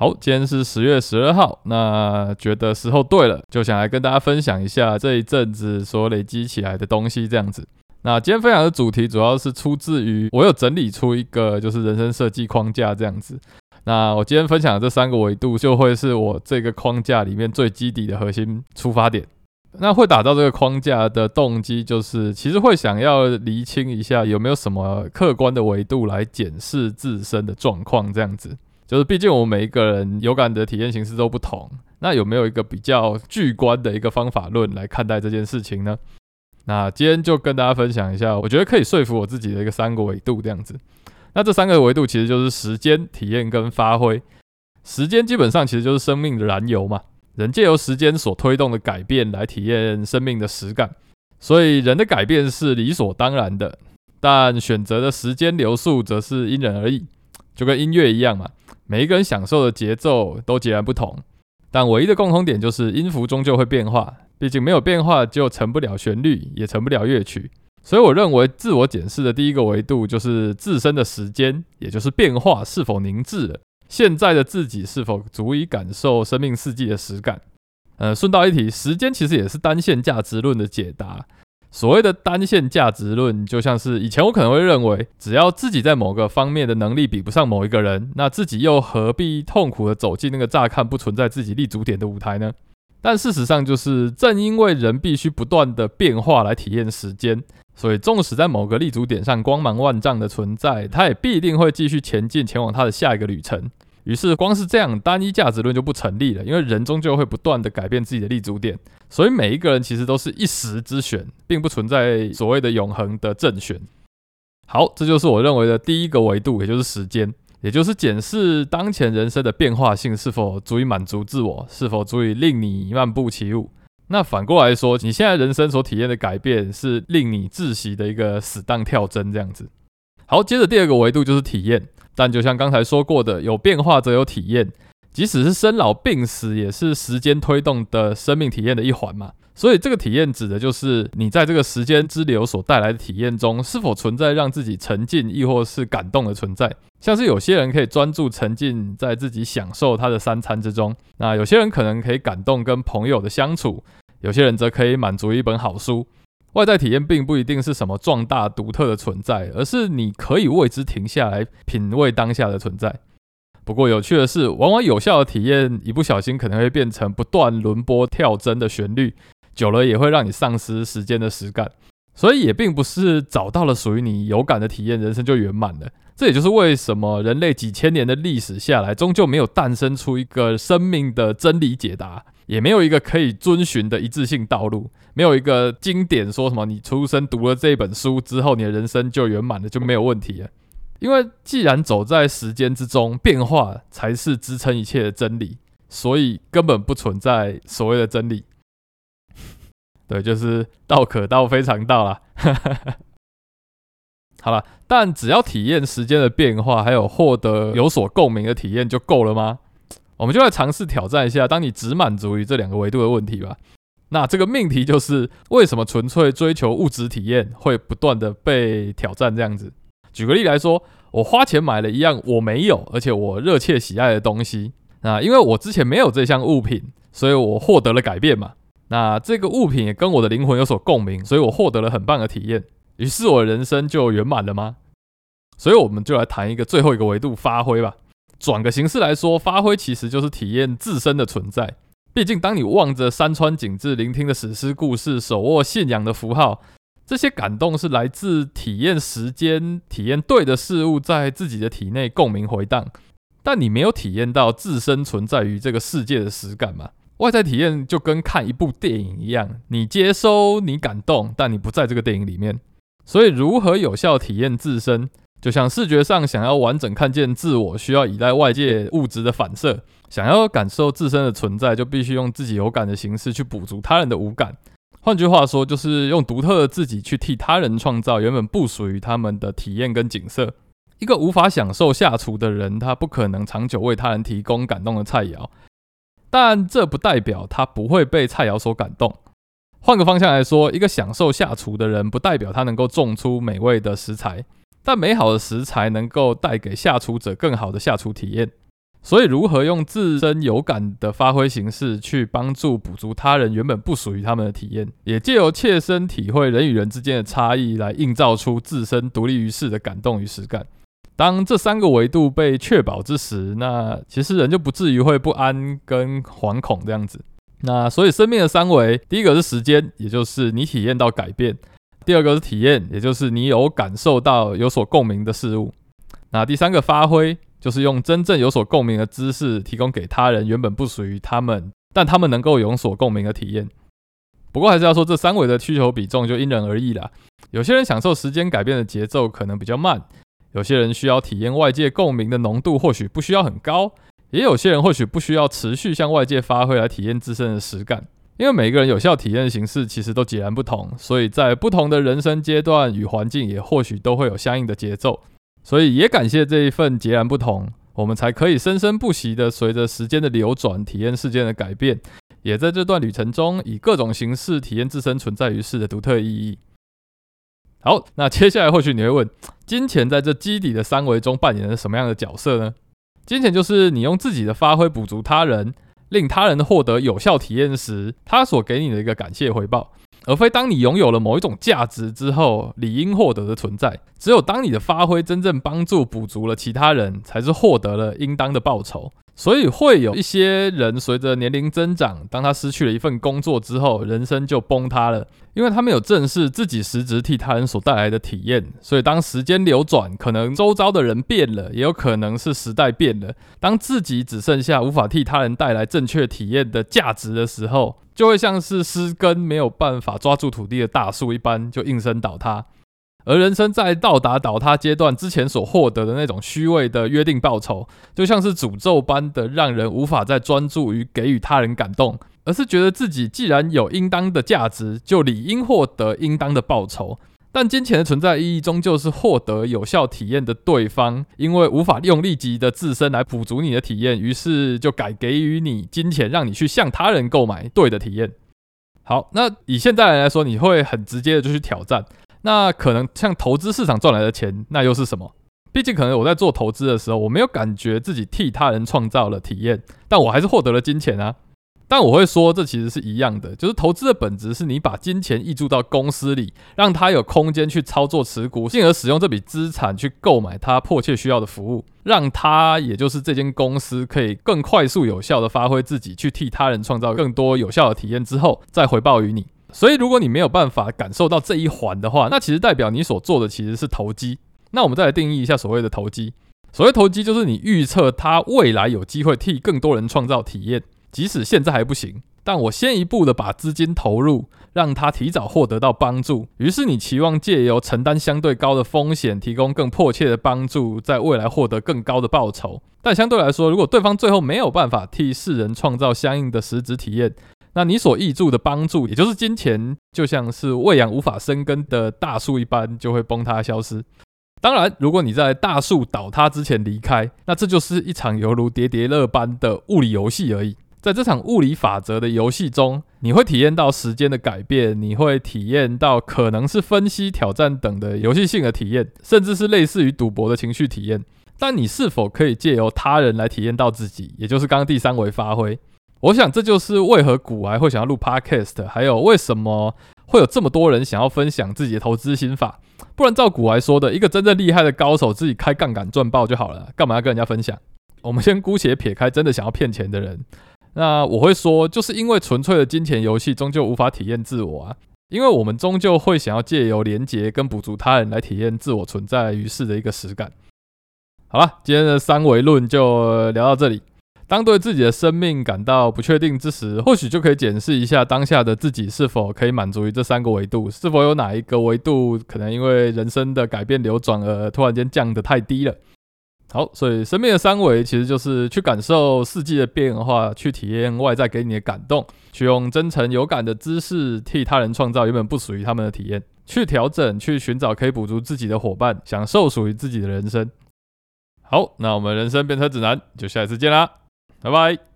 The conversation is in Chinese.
好，今天是十月十二号，那觉得时候对了，就想来跟大家分享一下这一阵子所累积起来的东西，这样子。那今天分享的主题主要是出自于我有整理出一个就是人生设计框架这样子。那我今天分享的这三个维度，就会是我这个框架里面最基底的核心出发点。那会打造这个框架的动机，就是其实会想要厘清一下有没有什么客观的维度来检视自身的状况，这样子。就是毕竟我们每一个人有感的体验形式都不同，那有没有一个比较具观的一个方法论来看待这件事情呢？那今天就跟大家分享一下，我觉得可以说服我自己的一个三个维度这样子。那这三个维度其实就是时间、体验跟发挥。时间基本上其实就是生命的燃油嘛。人借由时间所推动的改变来体验生命的实感，所以人的改变是理所当然的，但选择的时间流速则是因人而异，就跟音乐一样嘛，每一个人享受的节奏都截然不同，但唯一的共同点就是音符终究会变化，毕竟没有变化就成不了旋律，也成不了乐曲。所以我认为自我检视的第一个维度就是自身的时间，也就是变化是否凝滞了。现在的自己是否足以感受生命四季的实感？呃，顺道一提，时间其实也是单线价值论的解答。所谓的单线价值论，就像是以前我可能会认为，只要自己在某个方面的能力比不上某一个人，那自己又何必痛苦的走进那个乍看不存在自己立足点的舞台呢？但事实上，就是正因为人必须不断的变化来体验时间，所以纵使在某个立足点上光芒万丈的存在，他也必定会继续前进，前往他的下一个旅程。于是，光是这样单一价值论就不成立了，因为人终究会不断的改变自己的立足点，所以每一个人其实都是一时之选，并不存在所谓的永恒的正选。好，这就是我认为的第一个维度，也就是时间，也就是检视当前人生的变化性是否足以满足自我，是否足以令你漫步其路。那反过来说，你现在人生所体验的改变，是令你窒息的一个死当跳针这样子。好，接着第二个维度就是体验。但就像刚才说过的，有变化则有体验，即使是生老病死，也是时间推动的生命体验的一环嘛。所以这个体验指的就是你在这个时间之流所带来的体验中，是否存在让自己沉浸，亦或是感动的存在。像是有些人可以专注沉浸在自己享受他的三餐之中，那有些人可能可以感动跟朋友的相处，有些人则可以满足一本好书。外在体验并不一定是什么壮大独特的存在，而是你可以为之停下来品味当下的存在。不过有趣的是，往往有效的体验一不小心可能会变成不断轮播跳帧的旋律，久了也会让你丧失时间的实感。所以也并不是找到了属于你有感的体验，人生就圆满了。这也就是为什么人类几千年的历史下来，终究没有诞生出一个生命的真理解答。也没有一个可以遵循的一致性道路，没有一个经典说什么你出生读了这本书之后，你的人生就圆满了，就没有问题了。因为既然走在时间之中，变化才是支撑一切的真理，所以根本不存在所谓的真理。对，就是道可道非常道啦。好了，但只要体验时间的变化，还有获得有所共鸣的体验就够了吗？我们就来尝试挑战一下，当你只满足于这两个维度的问题吧。那这个命题就是：为什么纯粹追求物质体验会不断的被挑战？这样子，举个例来说，我花钱买了一样我没有，而且我热切喜爱的东西。那因为我之前没有这项物品，所以我获得了改变嘛。那这个物品也跟我的灵魂有所共鸣，所以我获得了很棒的体验。于是我的人生就圆满了吗？所以我们就来谈一个最后一个维度——发挥吧。转个形式来说，发挥其实就是体验自身的存在。毕竟，当你望着山川景致，聆听的史诗故事，手握信仰的符号，这些感动是来自体验时间、体验对的事物在自己的体内共鸣回荡。但你没有体验到自身存在于这个世界的实感吗？外在体验就跟看一部电影一样，你接收、你感动，但你不在这个电影里面。所以，如何有效体验自身？就像视觉上想要完整看见自我，需要依赖外界物质的反射；想要感受自身的存在，就必须用自己有感的形式去补足他人的无感。换句话说，就是用独特的自己去替他人创造原本不属于他们的体验跟景色。一个无法享受下厨的人，他不可能长久为他人提供感动的菜肴，但这不代表他不会被菜肴所感动。换个方向来说，一个享受下厨的人，不代表他能够种出美味的食材。但美好的食材能够带给下厨者更好的下厨体验，所以，如何用自身有感的发挥形式去帮助补足他人原本不属于他们的体验，也借由切身体会人与人之间的差异，来映照出自身独立于世的感动与实感。当这三个维度被确保之时，那其实人就不至于会不安跟惶恐这样子。那所以，生命的三维，第一个是时间，也就是你体验到改变；第二个是体验，也就是你有感受到有所共鸣的事物；那第三个发挥。就是用真正有所共鸣的知识提供给他人原本不属于他们，但他们能够有所共鸣的体验。不过还是要说，这三维的需求比重就因人而异啦。有些人享受时间改变的节奏可能比较慢，有些人需要体验外界共鸣的浓度或许不需要很高，也有些人或许不需要持续向外界发挥来体验自身的实感。因为每个人有效体验的形式其实都截然不同，所以在不同的人生阶段与环境，也或许都会有相应的节奏。所以也感谢这一份截然不同，我们才可以生生不息的随着时间的流转，体验世间的改变，也在这段旅程中以各种形式体验自身存在于世的独特意义。好，那接下来或许你会问，金钱在这基底的三维中扮演了什么样的角色呢？金钱就是你用自己的发挥补足他人，令他人获得有效体验时，他所给你的一个感谢回报。而非当你拥有了某一种价值之后理应获得的存在。只有当你的发挥真正帮助补足了其他人，才是获得了应当的报酬。所以会有一些人随着年龄增长，当他失去了一份工作之后，人生就崩塌了，因为他没有正视自己实质替他人所带来的体验。所以当时间流转，可能周遭的人变了，也有可能是时代变了。当自己只剩下无法替他人带来正确体验的价值的时候，就会像是失根没有办法抓住土地的大树一般，就应声倒塌。而人生在到达倒塌阶段之前所获得的那种虚伪的约定报酬，就像是诅咒般的，让人无法再专注于给予他人感动，而是觉得自己既然有应当的价值，就理应获得应当的报酬。但金钱的存在意义，终究是获得有效体验的对方，因为无法用立即的自身来补足你的体验，于是就改给予你金钱，让你去向他人购买对的体验。好，那以现在人来说，你会很直接的就去挑战。那可能像投资市场赚来的钱，那又是什么？毕竟可能我在做投资的时候，我没有感觉自己替他人创造了体验，但我还是获得了金钱啊。但我会说，这其实是一样的，就是投资的本质是你把金钱溢注到公司里，让他有空间去操作持股，进而使用这笔资产去购买他迫切需要的服务，让他也就是这间公司可以更快速有效的发挥自己，去替他人创造更多有效的体验之后，再回报于你。所以，如果你没有办法感受到这一环的话，那其实代表你所做的其实是投机。那我们再来定义一下所谓的投机。所谓投机，就是你预测他未来有机会替更多人创造体验，即使现在还不行，但我先一步的把资金投入，让他提早获得到帮助。于是你期望借由承担相对高的风险，提供更迫切的帮助，在未来获得更高的报酬。但相对来说，如果对方最后没有办法替世人创造相应的实质体验，那你所挹注的帮助，也就是金钱，就像是喂养无法生根的大树一般，就会崩塌消失。当然，如果你在大树倒塌之前离开，那这就是一场犹如叠叠乐般的物理游戏而已。在这场物理法则的游戏中，你会体验到时间的改变，你会体验到可能是分析、挑战等的游戏性的体验，甚至是类似于赌博的情绪体验。但你是否可以借由他人来体验到自己，也就是刚刚第三维发挥？我想这就是为何古癌会想要录 podcast，还有为什么会有这么多人想要分享自己的投资心法。不然照古癌说的，一个真正厉害的高手自己开杠杆赚爆就好了，干嘛要跟人家分享？我们先姑且撇开真的想要骗钱的人，那我会说，就是因为纯粹的金钱游戏终究无法体验自我啊，因为我们终究会想要借由连结跟补足他人来体验自我存在于世的一个实感。好了，今天的三维论就聊到这里。当对自己的生命感到不确定之时，或许就可以检视一下当下的自己是否可以满足于这三个维度，是否有哪一个维度可能因为人生的改变流转而突然间降得太低了。好，所以生命的三维其实就是去感受四季的变化，去体验外在给你的感动，去用真诚有感的姿势替他人创造原本不属于他们的体验，去调整，去寻找可以补足自己的伙伴，享受属于自己的人生。好，那我们人生变车指南就下一次见啦。拜拜。